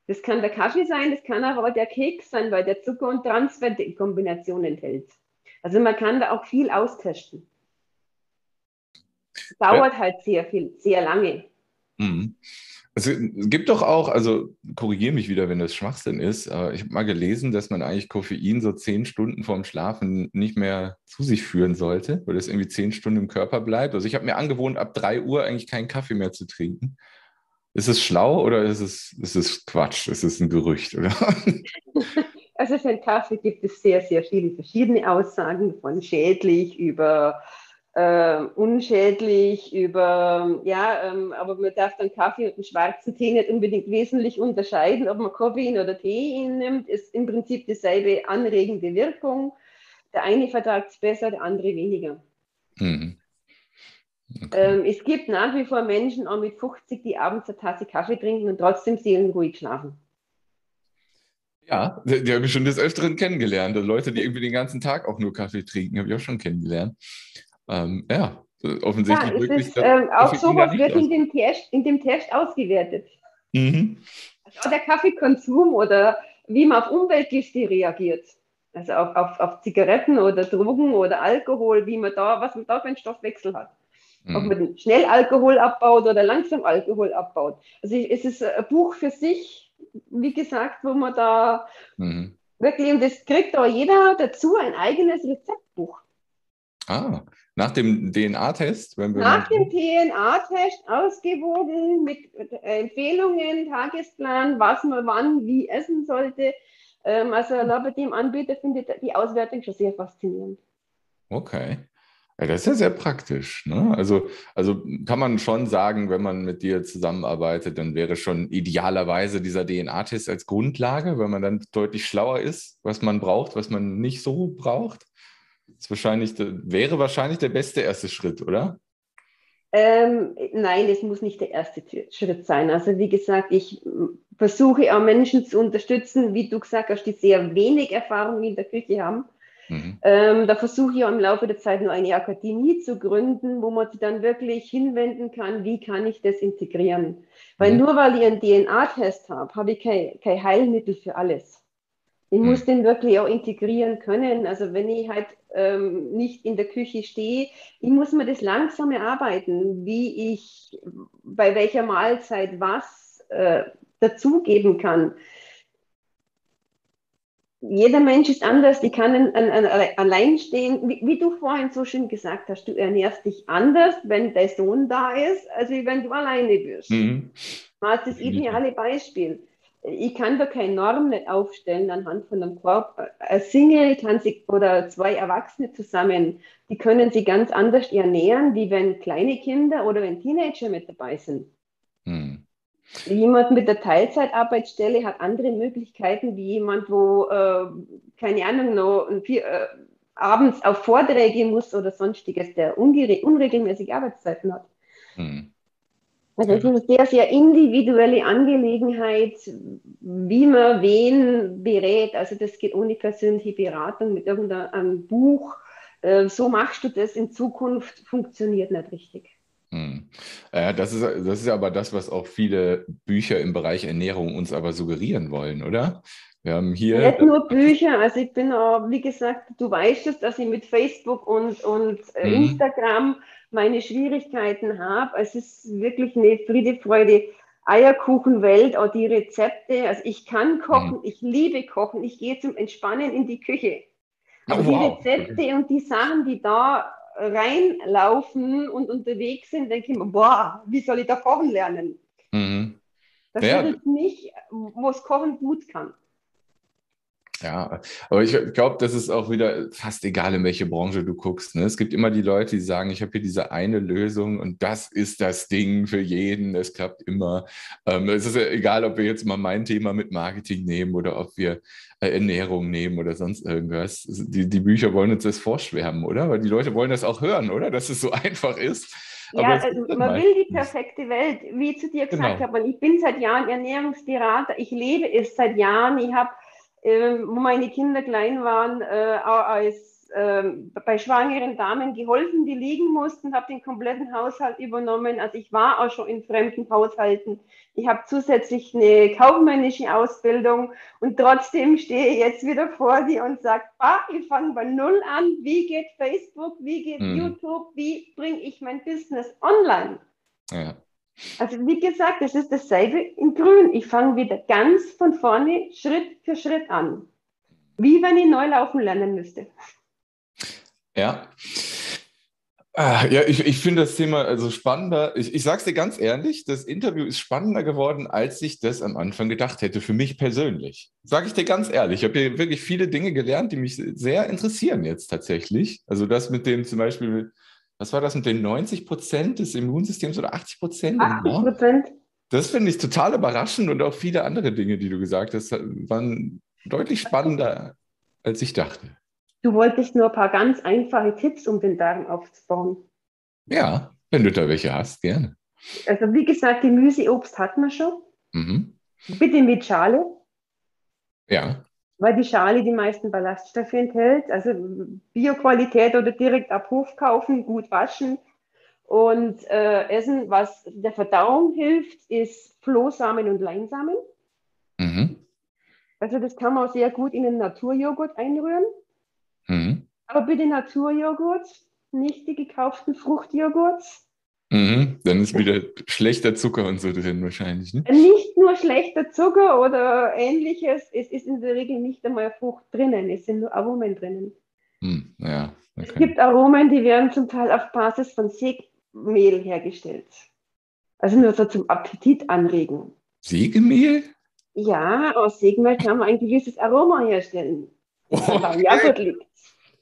Das kann der Kaffee sein, das kann aber auch der Keks sein, weil der Zucker und Transfett in Kombination enthält. Also man kann da auch viel austesten. Dauert ja. halt sehr viel, sehr lange. Mhm. Es gibt doch auch, also korrigiere mich wieder, wenn das Schwachsinn ist. Ich habe mal gelesen, dass man eigentlich Koffein so zehn Stunden vorm Schlafen nicht mehr zu sich führen sollte, weil es irgendwie zehn Stunden im Körper bleibt. Also ich habe mir angewohnt, ab drei Uhr eigentlich keinen Kaffee mehr zu trinken. Ist es schlau oder ist es, ist es Quatsch? Ist es ein Gerücht? Oder? Also für den Kaffee gibt es sehr, sehr viele verschiedene Aussagen, von schädlich über äh, unschädlich, über, ja, ähm, aber man darf dann Kaffee und einen schwarzen Tee nicht unbedingt wesentlich unterscheiden, ob man Koffein oder Tee nimmt, ist im Prinzip dieselbe anregende Wirkung. Der eine vertragt es besser, der andere weniger. Mhm. Okay. Ähm, es gibt nach wie vor Menschen auch mit 50, die abends eine Tasse Kaffee trinken und trotzdem seelenruhig schlafen. Ja, die, habe ich schon des Öfteren kennengelernt. Also Leute, die irgendwie den ganzen Tag auch nur Kaffee trinken, habe ich auch schon kennengelernt. Ähm, ja, offensichtlich ja, wirklich. Ist, ähm, auch sowas wird in dem, Test, in dem Test ausgewertet. Mhm. Also der Kaffeekonsum oder wie man auf Umweltgifte reagiert. Also auf, auf, auf Zigaretten oder Drogen oder Alkohol, wie man da, was man da für einen Stoffwechsel hat. Mhm. Ob man schnell Alkohol abbaut oder langsam Alkohol abbaut. Also es ist ein Buch für sich, wie gesagt, wo man da mhm. wirklich, und das kriegt auch jeder dazu ein eigenes Rezeptbuch. Ah, nach dem DNA-Test? Nach dem DNA-Test ausgewogen mit Empfehlungen, Tagesplan, was man wann wie essen sollte. Ähm, also bei dem Anbieter findet die Auswertung schon sehr faszinierend. Okay. Ja, das ist ja sehr praktisch. Ne? Also, also kann man schon sagen, wenn man mit dir zusammenarbeitet, dann wäre schon idealerweise dieser DNA-Test als Grundlage, weil man dann deutlich schlauer ist, was man braucht, was man nicht so braucht. Das wahrscheinlich, wäre wahrscheinlich der beste erste Schritt, oder? Ähm, nein, es muss nicht der erste Schritt sein. Also wie gesagt, ich versuche auch Menschen zu unterstützen, wie du gesagt hast, die sehr wenig Erfahrung in der Küche haben Mhm. Ähm, da versuche ich auch im Laufe der Zeit nur eine Akademie zu gründen, wo man sich dann wirklich hinwenden kann, wie kann ich das integrieren. Weil mhm. nur weil ich einen DNA-Test habe, habe ich kein, kein Heilmittel für alles. Ich mhm. muss den wirklich auch integrieren können. Also wenn ich halt ähm, nicht in der Küche stehe, ich muss mir das langsam erarbeiten, wie ich bei welcher Mahlzeit was äh, dazugeben kann jeder Mensch ist anders, die kann an, an, allein stehen. Wie, wie, du vorhin so schön gesagt hast, du ernährst dich anders, wenn dein Sohn da ist, als wenn du alleine bist. Mhm. Das ist das ideale Beispiel. Ich kann da keine Norm nicht aufstellen anhand von einem Korb. Ein Single kann sich oder zwei Erwachsene zusammen, die können sich ganz anders ernähren, wie wenn kleine Kinder oder wenn Teenager mit dabei sind. Jemand mit der Teilzeitarbeitsstelle hat andere Möglichkeiten wie jemand, wo, äh, keine Ahnung, noch vier, äh, abends auf Vorträge muss oder sonstiges, der unregelmäßige Arbeitszeiten hat. Hm. Also es ist eine sehr, sehr individuelle Angelegenheit, wie man wen berät. Also das geht ohne persönliche Beratung mit irgendeinem Buch. Äh, so machst du das in Zukunft, funktioniert nicht richtig. Hm. Ja, das ist, das ist aber das, was auch viele Bücher im Bereich Ernährung uns aber suggerieren wollen, oder? Wir haben hier. Nicht nur Bücher, also ich bin auch, wie gesagt, du weißt es, dass ich mit Facebook und, und äh, mhm. Instagram meine Schwierigkeiten habe. Es ist wirklich eine Friede, Freude, Eierkuchenwelt, auch die Rezepte. Also ich kann kochen, mhm. ich liebe kochen, ich gehe zum Entspannen in die Küche. Aber oh, wow. die Rezepte und die Sachen, die da reinlaufen und unterwegs sind, denke ich mir, boah, wie soll ich da kochen lernen? Mhm. Das ja. ist nicht, wo es kochen gut kann. Ja, aber ich glaube, das ist auch wieder fast egal, in welche Branche du guckst. Ne? Es gibt immer die Leute, die sagen, ich habe hier diese eine Lösung und das ist das Ding für jeden. Es klappt immer. Ähm, es ist ja egal, ob wir jetzt mal mein Thema mit Marketing nehmen oder ob wir äh, Ernährung nehmen oder sonst irgendwas. Die, die Bücher wollen uns das vorschwärmen, oder? Weil die Leute wollen das auch hören, oder? Dass es so einfach ist. Ja, also man will die perfekte Welt, wie ich zu dir gesagt genau. habe. Und ich bin seit Jahren Ernährungsberater. Ich lebe es seit Jahren. Ich habe wo meine Kinder klein waren, äh, als äh, bei schwangeren Damen geholfen, die liegen mussten, habe den kompletten Haushalt übernommen. Also ich war auch schon in fremden Haushalten. Ich habe zusätzlich eine kaufmännische Ausbildung und trotzdem stehe ich jetzt wieder vor dir und sage, ah, ich fange bei Null an. Wie geht Facebook? Wie geht mhm. YouTube? Wie bringe ich mein Business online? Ja. Also wie gesagt, es ist dasselbe in Grün. Ich fange wieder ganz von vorne Schritt für Schritt an. Wie wenn ich neu laufen lernen müsste. Ja. Ah, ja, ich, ich finde das Thema also spannender. Ich, ich sage es dir ganz ehrlich, das Interview ist spannender geworden, als ich das am Anfang gedacht hätte, für mich persönlich. Sage ich dir ganz ehrlich. Ich habe hier wirklich viele Dinge gelernt, die mich sehr interessieren jetzt tatsächlich. Also das mit dem zum Beispiel was war das mit den 90 Prozent des Immunsystems oder 80 Prozent? 80 Prozent. Das finde ich total überraschend und auch viele andere Dinge, die du gesagt hast, waren deutlich spannender, als ich dachte. Du wolltest nur ein paar ganz einfache Tipps, um den Darm aufzubauen. Ja, wenn du da welche hast, gerne. Also wie gesagt, Gemüse, Obst hatten wir schon. Mhm. Bitte mit Schale. Ja weil die Schale die meisten Ballaststoffe enthält. Also Bioqualität oder direkt ab Hof kaufen, gut waschen und äh, essen. Was der Verdauung hilft, ist Flohsamen und Leinsamen. Mhm. Also das kann man auch sehr gut in den Naturjoghurt einrühren. Mhm. Aber bitte Naturjoghurt, nicht die gekauften Fruchtjoghurts. Mhm, dann ist wieder schlechter Zucker und so drin wahrscheinlich. Ne? Nicht nur schlechter Zucker oder ähnliches, es ist in der Regel nicht einmal Frucht drinnen, es sind nur Aromen drinnen. Hm, ja, okay. Es gibt Aromen, die werden zum Teil auf Basis von Sägemehl hergestellt. Also nur so zum Appetit anregen. Sägemehl? Ja, aus Sägemehl kann man ein gewisses Aroma herstellen. Oh, okay. Ja, gut liegt.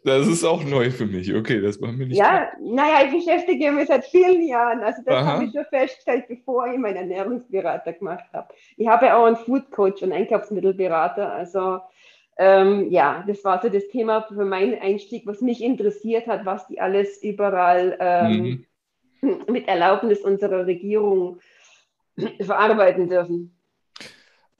Das ist auch neu für mich. Okay, das war mir nicht. Ja, klar. naja, ich beschäftige mich seit vielen Jahren. Also das habe ich schon festgestellt, bevor ich meinen Ernährungsberater gemacht habe. Ich habe auch einen Food Coach und Einkaufsmittelberater. Also ähm, ja, das war so das Thema für meinen Einstieg, was mich interessiert hat, was die alles überall ähm, mhm. mit Erlaubnis unserer Regierung verarbeiten dürfen.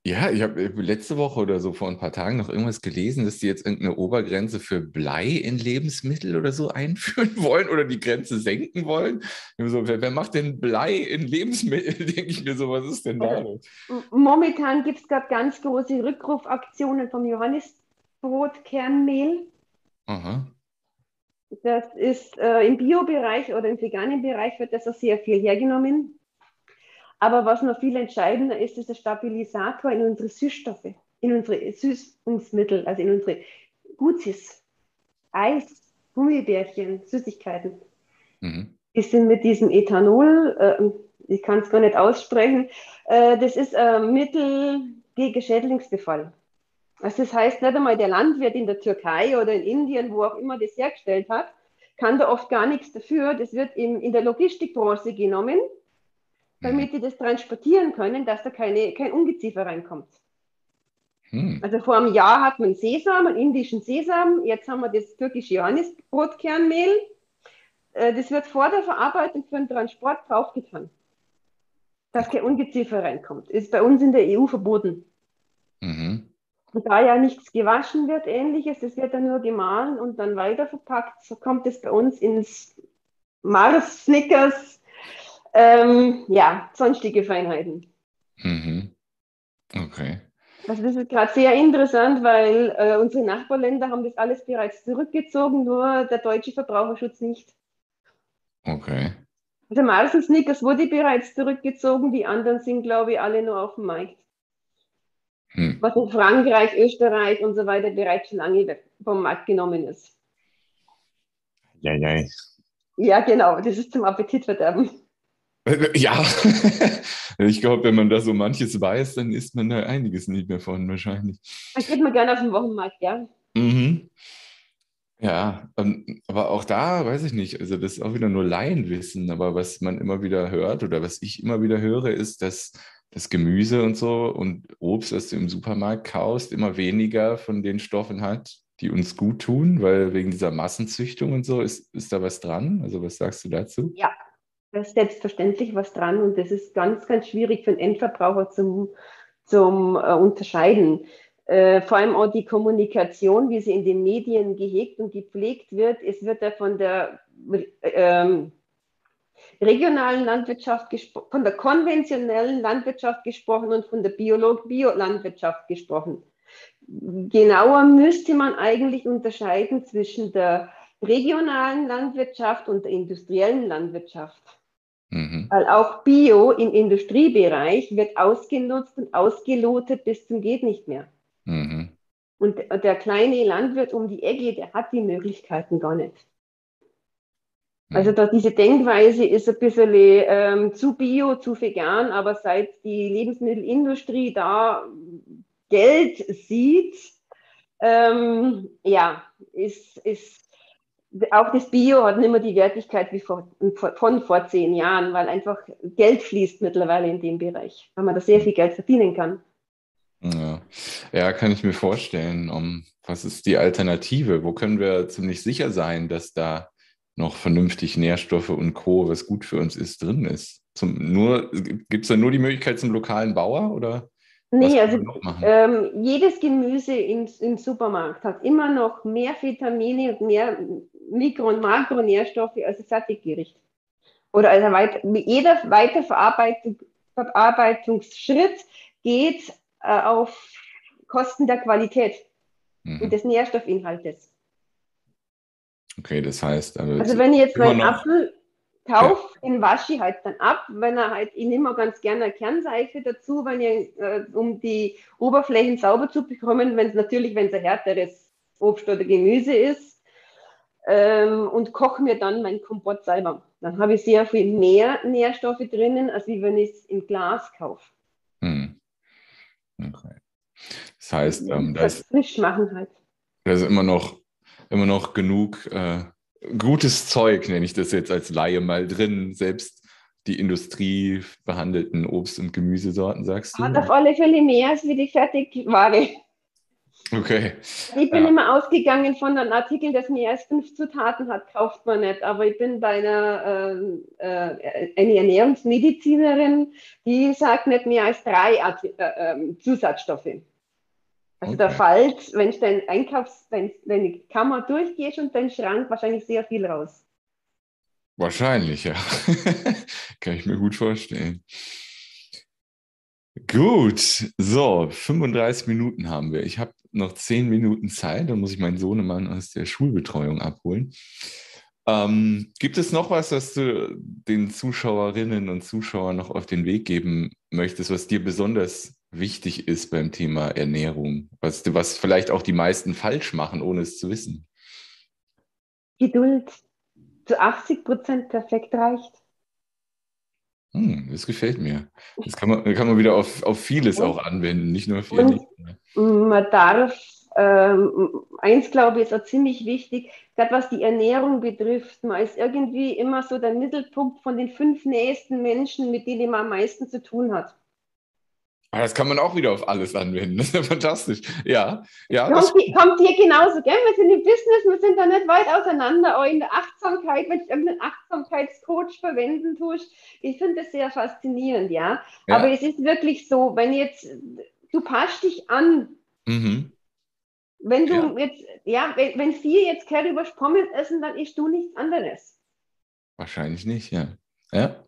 Ja, ich habe letzte Woche oder so vor ein paar Tagen noch irgendwas gelesen, dass die jetzt irgendeine Obergrenze für Blei in Lebensmittel oder so einführen wollen oder die Grenze senken wollen. So, wer, wer, macht denn Blei in Lebensmittel? Denke ich mir so, was ist denn da los? Momentan gibt es gerade ganz große Rückrufaktionen vom Johannisbrotkernmehl. Aha. Das ist äh, im Biobereich oder im veganen Bereich wird das auch sehr viel hergenommen. Aber was noch viel entscheidender ist, ist der Stabilisator in unsere Süßstoffe, in unsere Süßungsmittel, also in unsere Gutsis, Eis, Gummibärchen, Süßigkeiten. Mhm. Die sind mit diesem Ethanol, äh, ich kann es gar nicht aussprechen, äh, das ist ein Mittel gegen Schädlingsbefall. Also das heißt nicht einmal der Landwirt in der Türkei oder in Indien, wo auch immer das hergestellt hat, kann da oft gar nichts dafür. Das wird in, in der Logistikbranche genommen damit die das transportieren können, dass da keine, kein Ungeziefer reinkommt. Hm. Also vor einem Jahr hat man Sesam, einen indischen Sesam, jetzt haben wir das türkische Johannisbrotkernmehl. Äh, das wird vor der Verarbeitung für den Transport draufgetan, dass kein Ungeziefer reinkommt. Ist bei uns in der EU verboten. Mhm. Und da ja nichts gewaschen wird, ähnliches, das wird dann nur gemahlen und dann weiter verpackt, so kommt es bei uns ins Mars, Snickers, ähm, ja, sonstige Feinheiten. Mhm. Okay. Also das ist gerade sehr interessant, weil äh, unsere Nachbarländer haben das alles bereits zurückgezogen, nur der deutsche Verbraucherschutz nicht. Okay. Also Mars und Snickers wurde bereits zurückgezogen, die anderen sind, glaube ich, alle nur auf dem Markt. Hm. Was in Frankreich, Österreich und so weiter bereits schon lange vom Markt genommen ist. Ja, ja. Ja, genau, das ist zum Appetitverderben. Ja, ich glaube, wenn man da so manches weiß, dann isst man da einiges nicht mehr von wahrscheinlich. Ich geht mal gerne auf den Wochenmarkt, ja. Mhm. Ja, ähm, aber auch da weiß ich nicht, also das ist auch wieder nur Laienwissen, aber was man immer wieder hört oder was ich immer wieder höre, ist, dass das Gemüse und so und Obst, das du im Supermarkt kaufst, immer weniger von den Stoffen hat, die uns gut tun, weil wegen dieser Massenzüchtung und so, ist, ist da was dran? Also was sagst du dazu? Ja, selbstverständlich was dran und das ist ganz, ganz schwierig für den Endverbraucher zum, zum äh, Unterscheiden. Äh, vor allem auch die Kommunikation, wie sie in den Medien gehegt und gepflegt wird. Es wird ja von der ähm, regionalen Landwirtschaft gesprochen, von der konventionellen Landwirtschaft gesprochen und von der Biolog-Biolandwirtschaft gesprochen. Genauer müsste man eigentlich unterscheiden zwischen der regionalen Landwirtschaft und der industriellen Landwirtschaft. Mhm. Weil auch Bio im Industriebereich wird ausgenutzt und ausgelotet bis zum geht nicht mehr. Mhm. Und der kleine Landwirt um die Ecke, der hat die Möglichkeiten gar nicht. Mhm. Also da, diese Denkweise ist ein bisschen ähm, zu bio, zu vegan, aber seit die Lebensmittelindustrie da Geld sieht, ähm, ja, ist, ist auch das Bio hat nicht mehr die Wertigkeit wie vor, von vor zehn Jahren, weil einfach Geld fließt mittlerweile in dem Bereich, weil man da sehr viel Geld verdienen kann. Ja, ja kann ich mir vorstellen. Um, was ist die Alternative? Wo können wir ziemlich sicher sein, dass da noch vernünftig Nährstoffe und Co., was gut für uns ist, drin ist? Gibt es da nur die Möglichkeit zum lokalen Bauer oder? Nee, also ähm, jedes Gemüse im, im Supermarkt hat immer noch mehr Vitamine und mehr Mikro- und Makronährstoffe als ein Fertiggericht. Oder also weit, jeder Weiterverarbeitungsschritt geht äh, auf Kosten der Qualität mhm. und des Nährstoffinhaltes. Okay, das heißt. Also, also wenn ich jetzt meinen Apfel kaufe, ja. den wasche ich halt dann ab, wenn er halt, ich nehme ganz gerne eine Kernseife dazu, wenn ich, äh, um die Oberflächen sauber zu bekommen, wenn es natürlich, wenn es ein härteres Obst oder Gemüse ist ähm, und koche mir dann mein Kompott selber. Dann habe ich sehr viel mehr Nährstoffe drinnen, als wenn ich es im Glas kaufe. Hm. Okay. Das heißt, ähm, das frisch machen halt. Da ist immer noch immer noch genug äh, gutes Zeug, nenne ich das jetzt als Laie mal drin, selbst die Industrie behandelten Obst- und Gemüsesorten, sagst du? Hat auf alle Fälle mehr als wie die Fertigware. Okay. Ich bin ja. immer ausgegangen von einem Artikel, das mehr als fünf Zutaten hat, kauft man nicht. Aber ich bin bei einer äh, äh, eine Ernährungsmedizinerin, die sagt nicht mehr als drei äh, ähm, Zusatzstoffe. Also okay. da fällt, wenn du dein Einkaufs, wenn die Kammer durchgehst und deinen Schrank, wahrscheinlich sehr viel raus. Wahrscheinlich, ja. Kann ich mir gut vorstellen. Gut, so, 35 Minuten haben wir. Ich habe noch 10 Minuten Zeit, dann muss ich meinen Sohnemann aus der Schulbetreuung abholen. Ähm, gibt es noch was, was du den Zuschauerinnen und Zuschauern noch auf den Weg geben möchtest, was dir besonders wichtig ist beim Thema Ernährung, was, was vielleicht auch die meisten falsch machen, ohne es zu wissen? Geduld zu 80 Prozent perfekt reicht. Hm, das gefällt mir. Das kann man, kann man wieder auf, auf vieles auch anwenden, nicht nur auf ihr nicht. Man darf, ähm, eins glaube ich, ist auch ziemlich wichtig, gerade was die Ernährung betrifft, man ist irgendwie immer so der Mittelpunkt von den fünf nächsten Menschen, mit denen man am meisten zu tun hat. Aber ah, das kann man auch wieder auf alles anwenden. Das ist ja fantastisch. Ja, ja. Kommt, die, kommt dir genauso, gell? Wir sind im Business, wir sind da nicht weit auseinander. Aber in der Achtsamkeit, wenn ich irgendeinen Achtsamkeitscoach verwenden tust, ich finde das sehr faszinierend, ja? ja. Aber es ist wirklich so, wenn jetzt, du passt dich an. Mhm. Wenn du ja. jetzt, ja, wenn, wenn vier jetzt Currywurst Pommes essen, dann isst du nichts anderes. Wahrscheinlich nicht, ja. ja.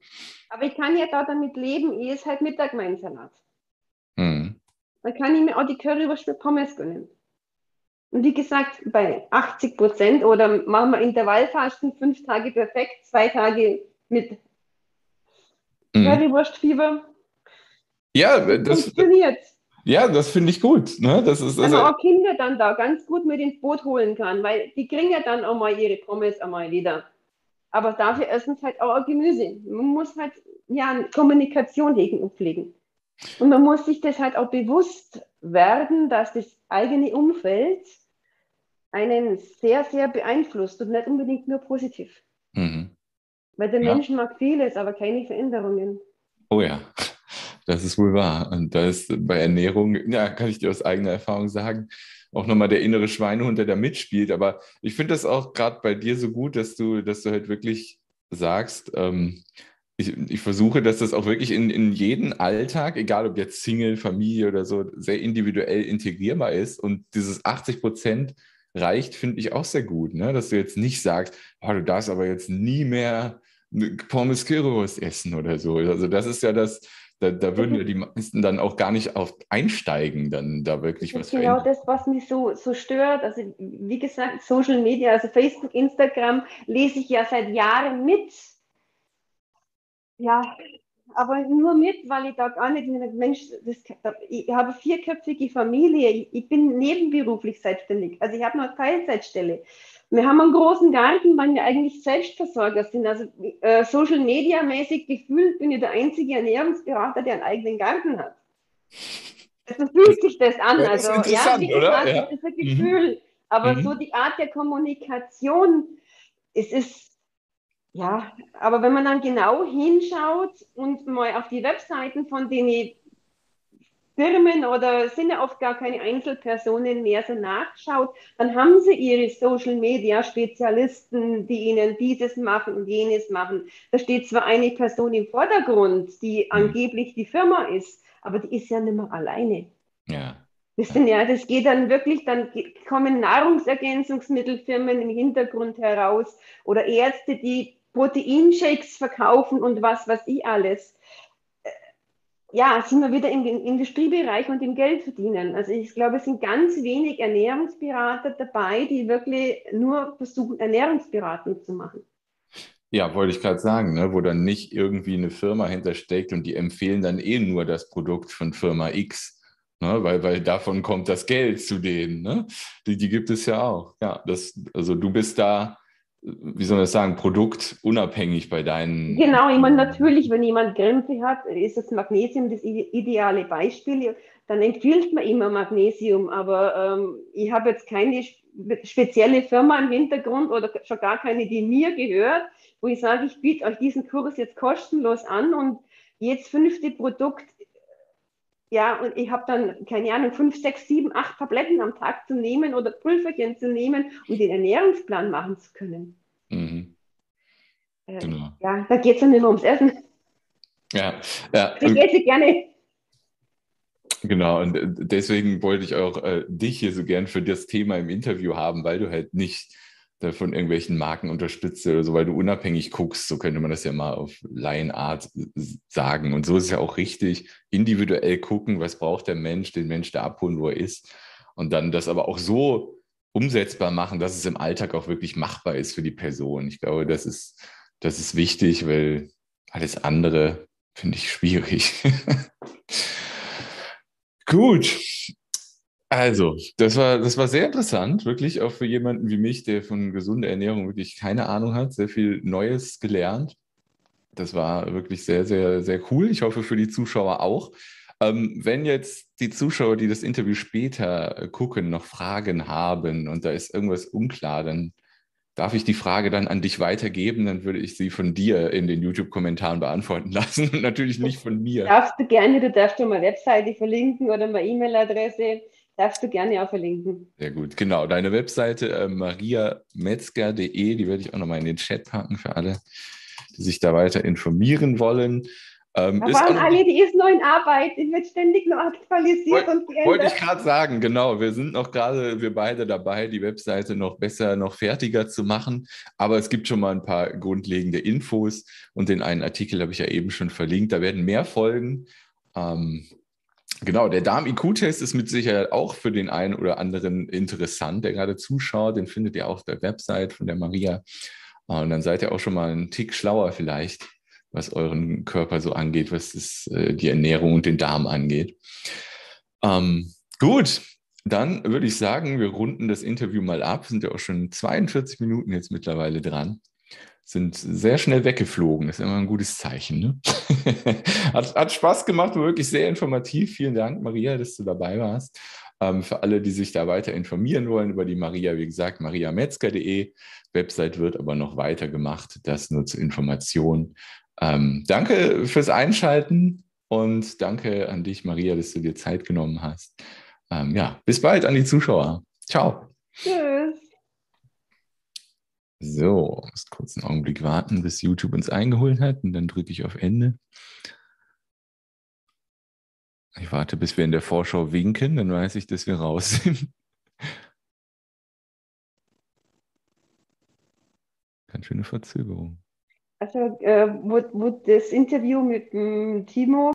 Aber ich kann ja da damit leben, ich esse halt Mittag meinen Salat. Dann kann ich mir auch die Currywurst mit Pommes gönnen. Und wie gesagt, bei 80 Prozent oder machen wir Intervallfasten, fünf Tage perfekt, zwei Tage mit mhm. Currywurstfieber. Ja, das funktioniert. Ja, das finde ich gut. Ne? Das ist, also, auch Kinder dann da ganz gut mit ins Boot holen kann, weil die kriegen ja dann auch mal ihre Pommes einmal wieder. Aber dafür essen sie halt auch Gemüse. Man muss halt ja Kommunikation hegen und pflegen. Und man muss sich das halt auch bewusst werden, dass das eigene Umfeld einen sehr, sehr beeinflusst und nicht unbedingt nur positiv. Mhm. Weil der ja. Mensch mag vieles, aber keine Veränderungen. Oh ja, das ist wohl wahr. Und da ist bei Ernährung, ja, kann ich dir aus eigener Erfahrung sagen, auch nochmal der innere Schweinehund, der da mitspielt. Aber ich finde das auch gerade bei dir so gut, dass du, dass du halt wirklich sagst, ähm, ich, ich, versuche, dass das auch wirklich in, in jeden Alltag, egal ob jetzt Single, Familie oder so, sehr individuell integrierbar ist. Und dieses 80 Prozent reicht, finde ich auch sehr gut, ne? dass du jetzt nicht sagst, oh, du darfst aber jetzt nie mehr Pommes Currywurst essen oder so. Also das ist ja das, da, da würden ja die meisten dann auch gar nicht auf einsteigen, dann da wirklich was Genau verändern. das, was mich so, so stört. Also wie gesagt, Social Media, also Facebook, Instagram, lese ich ja seit Jahren mit ja, aber nur mit, weil ich da gar nicht, Mensch, das, ich habe vierköpfige Familie, ich bin nebenberuflich selbstständig, also ich habe noch Teilzeitstelle. Wir haben einen großen Garten, weil wir eigentlich Selbstversorger sind. Also äh, Social Media mäßig gefühlt bin ich der einzige Ernährungsberater, der einen eigenen Garten hat. Also fühlt sich das an. Das also ja, gesagt, ja. das ist ein Gefühl. Mhm. Aber mhm. so die Art der Kommunikation, es ist ja, aber wenn man dann genau hinschaut und mal auf die Webseiten von den Firmen oder sind ja oft gar keine Einzelpersonen mehr so nachschaut, dann haben sie ihre Social Media Spezialisten, die ihnen dieses machen und jenes machen. Da steht zwar eine Person im Vordergrund, die mhm. angeblich die Firma ist, aber die ist ja nicht mehr alleine. Ja. Das, sind ja, das geht dann wirklich, dann kommen Nahrungsergänzungsmittelfirmen im Hintergrund heraus oder Ärzte, die Proteinshakes verkaufen und was weiß ich alles. Äh, ja, sind wir wieder im Industriebereich und im Geld verdienen. Also ich glaube, es sind ganz wenig Ernährungsberater dabei, die wirklich nur versuchen, Ernährungsberatung zu machen. Ja, wollte ich gerade sagen, ne, wo dann nicht irgendwie eine Firma hintersteckt und die empfehlen dann eh nur das Produkt von Firma X, ne, weil, weil davon kommt das Geld zu denen. Ne? Die, die gibt es ja auch. Ja, das, also du bist da wie soll man das sagen, produktunabhängig bei deinen. Genau, ich meine, natürlich, wenn jemand Krämpfe hat, ist das Magnesium das ideale Beispiel. Dann empfiehlt man immer Magnesium, aber ähm, ich habe jetzt keine spezielle Firma im Hintergrund oder schon gar keine, die mir gehört, wo ich sage, ich biete euch diesen Kurs jetzt kostenlos an und jetzt fünfte Produkt, ja, und ich habe dann, keine Ahnung, fünf, sechs, sieben, acht Tabletten am Tag zu nehmen oder Pulverchen zu nehmen, um den Ernährungsplan machen zu können. Mhm. Äh, genau. Ja, da geht es dann immer ums Essen. Ja, ja. Ich esse gerne. Genau, und äh, deswegen wollte ich auch äh, dich hier so gern für das Thema im Interview haben, weil du halt nicht von irgendwelchen Marken unterstützt oder so, weil du unabhängig guckst, so könnte man das ja mal auf Laienart sagen. Und so ist es ja auch richtig, individuell gucken, was braucht der Mensch, den Mensch da abholen, wo er ist. Und dann das aber auch so umsetzbar machen, dass es im Alltag auch wirklich machbar ist für die Person. Ich glaube, das ist, das ist wichtig, weil alles andere finde ich schwierig. Gut. Also, das war, das war sehr interessant, wirklich auch für jemanden wie mich, der von gesunder Ernährung wirklich keine Ahnung hat, sehr viel Neues gelernt. Das war wirklich sehr, sehr, sehr cool. Ich hoffe für die Zuschauer auch. Ähm, wenn jetzt die Zuschauer, die das Interview später gucken, noch Fragen haben und da ist irgendwas unklar, dann Darf ich die Frage dann an dich weitergeben? Dann würde ich sie von dir in den YouTube-Kommentaren beantworten lassen und natürlich nicht von mir. Darfst du gerne, du darfst schon mal Webseite verlinken oder mal E-Mail-Adresse. Darfst du gerne auch verlinken. Sehr gut, genau. Deine Webseite äh, mariametzger.de, die werde ich auch nochmal in den Chat packen für alle, die sich da weiter informieren wollen. Ähm, da waren alle, die ist noch in Arbeit, die wird ständig noch aktualisiert wollt, und geändert. Wollte ich gerade sagen, genau. Wir sind noch gerade, wir beide dabei, die Webseite noch besser, noch fertiger zu machen. Aber es gibt schon mal ein paar grundlegende Infos und den einen Artikel habe ich ja eben schon verlinkt. Da werden mehr folgen. Ähm, genau, der Darm-IQ-Test ist mit Sicherheit auch für den einen oder anderen interessant, der gerade zuschaut. Den findet ihr auf der Website von der Maria. Und dann seid ihr auch schon mal einen Tick schlauer vielleicht was euren Körper so angeht, was das, äh, die Ernährung und den Darm angeht. Ähm, gut, dann würde ich sagen, wir runden das Interview mal ab. Sind ja auch schon 42 Minuten jetzt mittlerweile dran. Sind sehr schnell weggeflogen. Ist immer ein gutes Zeichen. Ne? hat, hat Spaß gemacht, wirklich sehr informativ. Vielen Dank, Maria, dass du dabei warst. Ähm, für alle, die sich da weiter informieren wollen über die Maria, wie gesagt, mariametzger.de. Website wird aber noch weiter gemacht. Das nur zur Information. Ähm, danke fürs Einschalten und danke an dich, Maria, dass du dir Zeit genommen hast. Ähm, ja, bis bald an die Zuschauer. Ciao. Tschüss. So, muss kurz einen Augenblick warten, bis YouTube uns eingeholt hat und dann drücke ich auf Ende. Ich warte, bis wir in der Vorschau winken, dann weiß ich, dass wir raus sind. Ganz schöne Verzögerung. Also, äh, wo, wo das Interview mit dem Timo